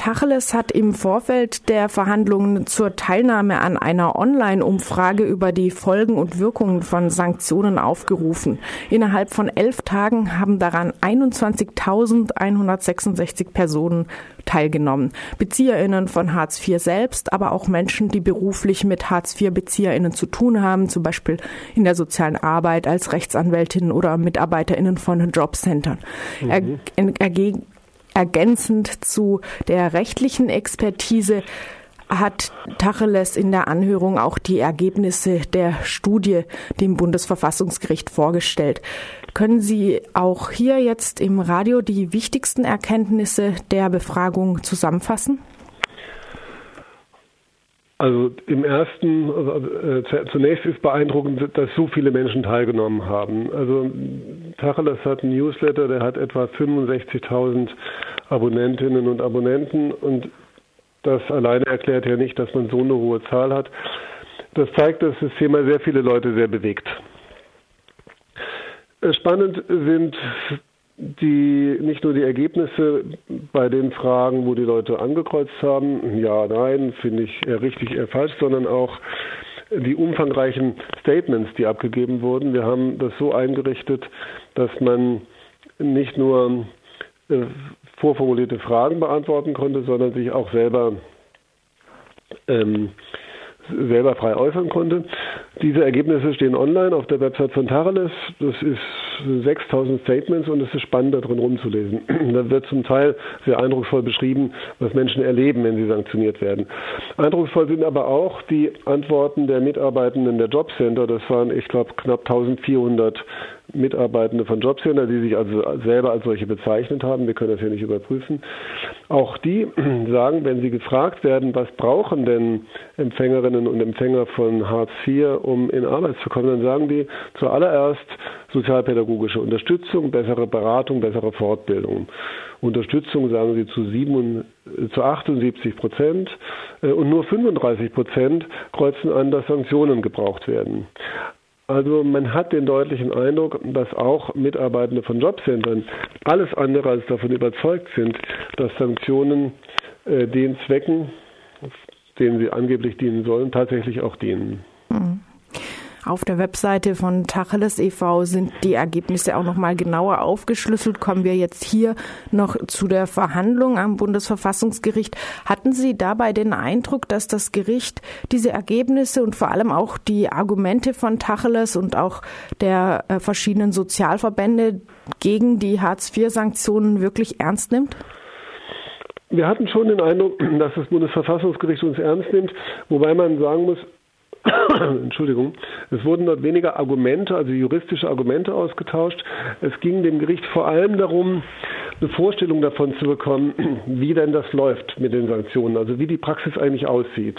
Tacheles hat im Vorfeld der Verhandlungen zur Teilnahme an einer Online-Umfrage über die Folgen und Wirkungen von Sanktionen aufgerufen. Innerhalb von elf Tagen haben daran 21.166 Personen teilgenommen. BezieherInnen von Hartz IV selbst, aber auch Menschen, die beruflich mit Hartz IV-BezieherInnen zu tun haben, zum Beispiel in der sozialen Arbeit als Rechtsanwältinnen oder MitarbeiterInnen von Jobcentern. Mhm. Er, er, ergänzend zu der rechtlichen Expertise hat Tacheles in der Anhörung auch die Ergebnisse der Studie dem Bundesverfassungsgericht vorgestellt. Können Sie auch hier jetzt im Radio die wichtigsten Erkenntnisse der Befragung zusammenfassen? Also im ersten, äh, zunächst ist beeindruckend, dass so viele Menschen teilgenommen haben. Also Tacheles hat einen Newsletter, der hat etwa 65.000 Abonnentinnen und Abonnenten und das alleine erklärt ja nicht, dass man so eine hohe Zahl hat. Das zeigt, dass das Thema sehr viele Leute sehr bewegt. Spannend sind die nicht nur die Ergebnisse bei den Fragen, wo die Leute angekreuzt haben, ja, nein, finde ich richtig, falsch, sondern auch die umfangreichen Statements, die abgegeben wurden. Wir haben das so eingerichtet, dass man nicht nur äh, vorformulierte Fragen beantworten konnte, sondern sich auch selber ähm, selber frei äußern konnte. Diese Ergebnisse stehen online auf der Website von Tareles. Das ist 6000 Statements und es ist spannend, darin rumzulesen. Da wird zum Teil sehr eindrucksvoll beschrieben, was Menschen erleben, wenn sie sanktioniert werden. Eindrucksvoll sind aber auch die Antworten der Mitarbeitenden der Jobcenter. Das waren, ich glaube, knapp 1400 Mitarbeitende von Jobcenter, die sich also selber als solche bezeichnet haben. Wir können das ja nicht überprüfen. Auch die sagen, wenn sie gefragt werden, was brauchen denn Empfängerinnen und Empfänger von Hartz IV, um in Arbeit zu kommen, dann sagen die zuallererst sozialpädagogische Unterstützung, bessere Beratung, bessere Fortbildung. Unterstützung sagen sie zu, 7, zu 78 Prozent äh, und nur 35 Prozent kreuzen an, dass Sanktionen gebraucht werden. Also man hat den deutlichen Eindruck, dass auch Mitarbeitende von Jobcentern alles andere als davon überzeugt sind, dass Sanktionen äh, den Zwecken, denen sie angeblich dienen sollen, tatsächlich auch dienen. Auf der Webseite von Tacheles e.V. sind die Ergebnisse auch noch mal genauer aufgeschlüsselt. Kommen wir jetzt hier noch zu der Verhandlung am Bundesverfassungsgericht. Hatten Sie dabei den Eindruck, dass das Gericht diese Ergebnisse und vor allem auch die Argumente von Tacheles und auch der äh, verschiedenen Sozialverbände gegen die Hartz-IV-Sanktionen wirklich ernst nimmt? Wir hatten schon den Eindruck, dass das Bundesverfassungsgericht uns ernst nimmt, wobei man sagen muss, Entschuldigung, es wurden dort weniger Argumente, also juristische Argumente ausgetauscht. Es ging dem Gericht vor allem darum, eine Vorstellung davon zu bekommen, wie denn das läuft mit den Sanktionen, also wie die Praxis eigentlich aussieht.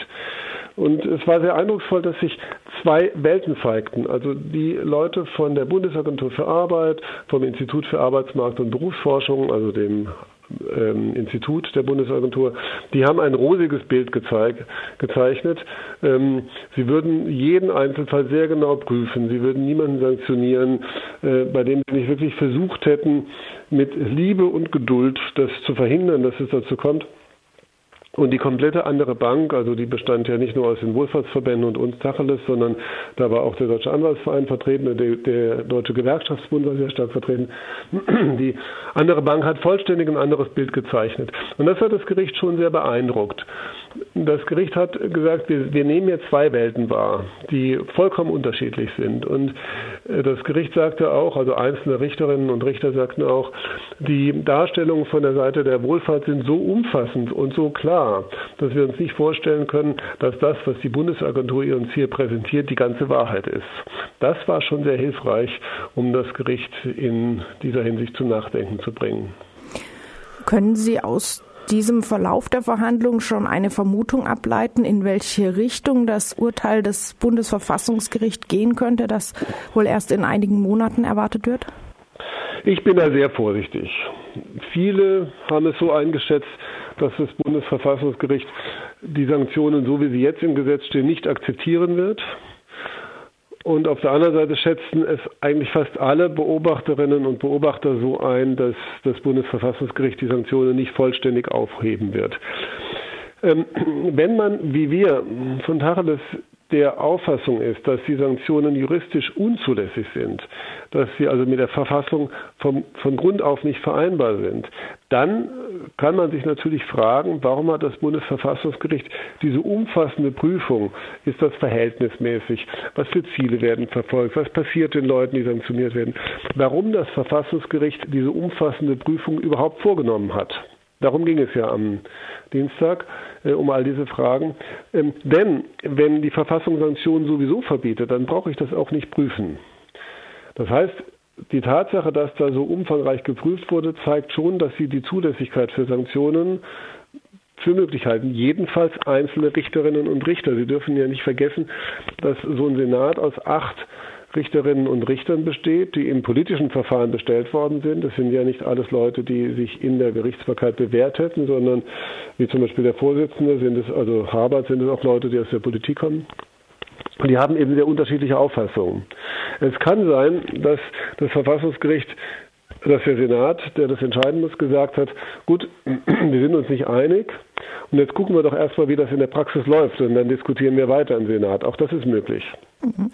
Und es war sehr eindrucksvoll, dass sich zwei Welten zeigten. Also die Leute von der Bundesagentur für Arbeit, vom Institut für Arbeitsmarkt und Berufsforschung, also dem ähm, Institut der Bundesagentur, die haben ein rosiges Bild gezeig, gezeichnet. Ähm, sie würden jeden Einzelfall sehr genau prüfen. Sie würden niemanden sanktionieren, äh, bei dem sie nicht wirklich versucht hätten, mit Liebe und Geduld das zu verhindern, dass es dazu kommt. Und die komplette andere Bank, also die bestand ja nicht nur aus den Wohlfahrtsverbänden und uns Tacheles, sondern da war auch der Deutsche Anwaltsverein vertreten, der, der Deutsche Gewerkschaftsbund war sehr stark vertreten. Die andere Bank hat vollständig ein anderes Bild gezeichnet. Und das hat das Gericht schon sehr beeindruckt. Das Gericht hat gesagt, wir, wir nehmen jetzt zwei Welten wahr, die vollkommen unterschiedlich sind. Und äh, das Gericht sagte auch, also einzelne Richterinnen und Richter sagten auch, die Darstellungen von der Seite der Wohlfahrt sind so umfassend und so klar, dass wir uns nicht vorstellen können, dass das, was die Bundesagentur uns hier präsentiert, die ganze Wahrheit ist. Das war schon sehr hilfreich, um das Gericht in dieser Hinsicht zum Nachdenken zu bringen. Können Sie aus diesem Verlauf der Verhandlungen schon eine Vermutung ableiten, in welche Richtung das Urteil des Bundesverfassungsgerichts gehen könnte, das wohl erst in einigen Monaten erwartet wird? Ich bin da sehr vorsichtig. Viele haben es so eingeschätzt, dass das Bundesverfassungsgericht die Sanktionen, so wie sie jetzt im Gesetz stehen, nicht akzeptieren wird. Und auf der anderen Seite schätzen es eigentlich fast alle Beobachterinnen und Beobachter so ein, dass das Bundesverfassungsgericht die Sanktionen nicht vollständig aufheben wird. Ähm, wenn man, wie wir von Tacheles der Auffassung ist, dass die Sanktionen juristisch unzulässig sind, dass sie also mit der Verfassung vom, von Grund auf nicht vereinbar sind, dann kann man sich natürlich fragen, warum hat das Bundesverfassungsgericht diese umfassende Prüfung? Ist das verhältnismäßig? Was für Ziele werden verfolgt? Was passiert den Leuten, die sanktioniert werden? Warum das Verfassungsgericht diese umfassende Prüfung überhaupt vorgenommen hat? Darum ging es ja am Dienstag, äh, um all diese Fragen. Ähm, denn wenn die Verfassung Sanktionen sowieso verbietet, dann brauche ich das auch nicht prüfen. Das heißt, die Tatsache, dass da so umfangreich geprüft wurde, zeigt schon, dass sie die Zulässigkeit für Sanktionen für möglich halten. Jedenfalls einzelne Richterinnen und Richter. Sie dürfen ja nicht vergessen, dass so ein Senat aus acht Richterinnen und Richtern besteht, die im politischen Verfahren bestellt worden sind. Das sind ja nicht alles Leute, die sich in der Gerichtsbarkeit bewährt hätten, sondern wie zum Beispiel der Vorsitzende sind es, also Habert sind es auch Leute, die aus der Politik kommen. Und die haben eben sehr unterschiedliche Auffassungen. Es kann sein, dass das Verfassungsgericht dass der Senat, der das entscheiden muss, gesagt hat, gut, wir sind uns nicht einig und jetzt gucken wir doch erstmal, wie das in der Praxis läuft und dann diskutieren wir weiter im Senat. Auch das ist möglich.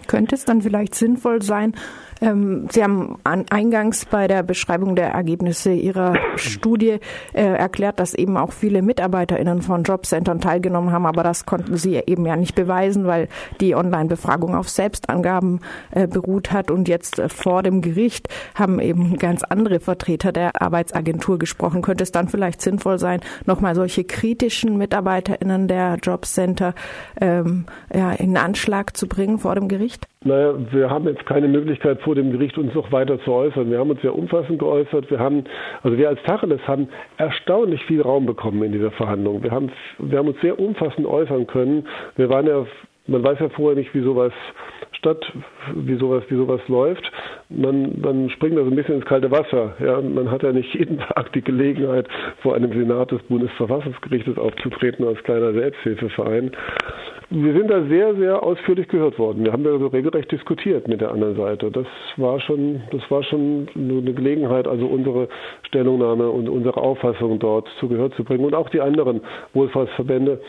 Könnte es dann vielleicht sinnvoll sein, ähm, Sie haben eingangs bei der Beschreibung der Ergebnisse Ihrer Studie äh, erklärt, dass eben auch viele MitarbeiterInnen von Jobcentern teilgenommen haben, aber das konnten Sie eben ja nicht beweisen, weil die Online-Befragung auf Selbstangaben äh, beruht hat und jetzt äh, vor dem Gericht haben eben ganz andere Vertreter der Arbeitsagentur gesprochen. Könnte es dann vielleicht sinnvoll sein, nochmal solche kritischen MitarbeiterInnen der Jobcenter ähm, ja, in Anschlag zu bringen vor dem Gericht? Naja, wir haben jetzt keine Möglichkeit vor dem Gericht uns noch weiter zu äußern. Wir haben uns sehr umfassend geäußert. Wir haben, also wir als Tacheles haben erstaunlich viel Raum bekommen in dieser Verhandlung. Wir haben, wir haben uns sehr umfassend äußern können. Wir waren ja, man weiß ja vorher nicht, wie sowas statt, wie sowas, wie sowas läuft. Man, man springt also ein bisschen ins kalte Wasser. Ja, man hat ja nicht jeden Tag die Gelegenheit, vor einem Senat des Bundesverfassungsgerichtes aufzutreten als kleiner Selbsthilfeverein. Wir sind da sehr, sehr ausführlich gehört worden. Wir haben da also regelrecht diskutiert mit der anderen Seite. Das war schon, das war schon eine Gelegenheit, also unsere Stellungnahme und unsere Auffassung dort zu Gehör zu bringen. Und auch die anderen Wohlfahrtsverbände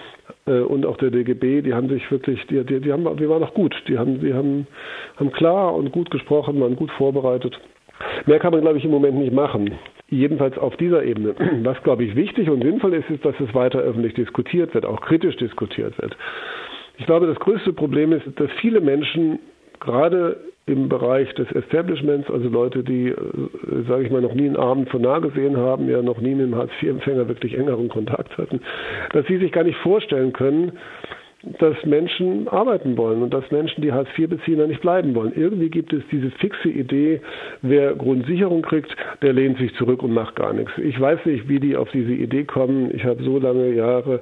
äh, und auch der DGB, die haben sich wirklich, die, die, die haben, wir waren auch gut. Die haben, die haben, haben klar und gut gesprochen, waren gut vorbereitet. Mehr kann man, glaube ich, im Moment nicht machen. Jedenfalls auf dieser Ebene. Was, glaube ich, wichtig und sinnvoll ist, ist, dass es weiter öffentlich diskutiert wird, auch kritisch diskutiert wird. Ich glaube, das größte Problem ist, dass viele Menschen gerade im Bereich des Establishments, also Leute, die, äh, sage ich mal, noch nie einen Abend von nah gesehen haben, ja noch nie mit einem Hartz-IV-Empfänger wirklich engeren Kontakt hatten, dass sie sich gar nicht vorstellen können, dass Menschen arbeiten wollen und dass Menschen, die Hartz IV beziehen, da nicht bleiben wollen. Irgendwie gibt es diese fixe Idee, wer Grundsicherung kriegt, der lehnt sich zurück und macht gar nichts. Ich weiß nicht, wie die auf diese Idee kommen. Ich habe so lange Jahre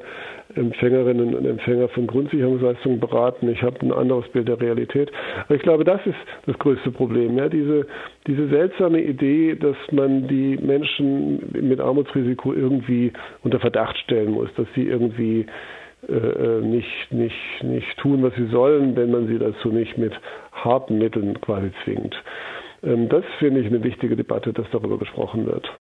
Empfängerinnen und Empfänger von Grundsicherungsleistungen beraten. Ich habe ein anderes Bild der Realität. Aber ich glaube, das ist das größte Problem. Ja, diese, diese seltsame Idee, dass man die Menschen mit Armutsrisiko irgendwie unter Verdacht stellen muss, dass sie irgendwie äh, nicht, nicht, nicht tun, was sie sollen, wenn man sie dazu nicht mit harten Mitteln quasi zwingt. Ähm, das finde ich eine wichtige Debatte, dass darüber gesprochen wird.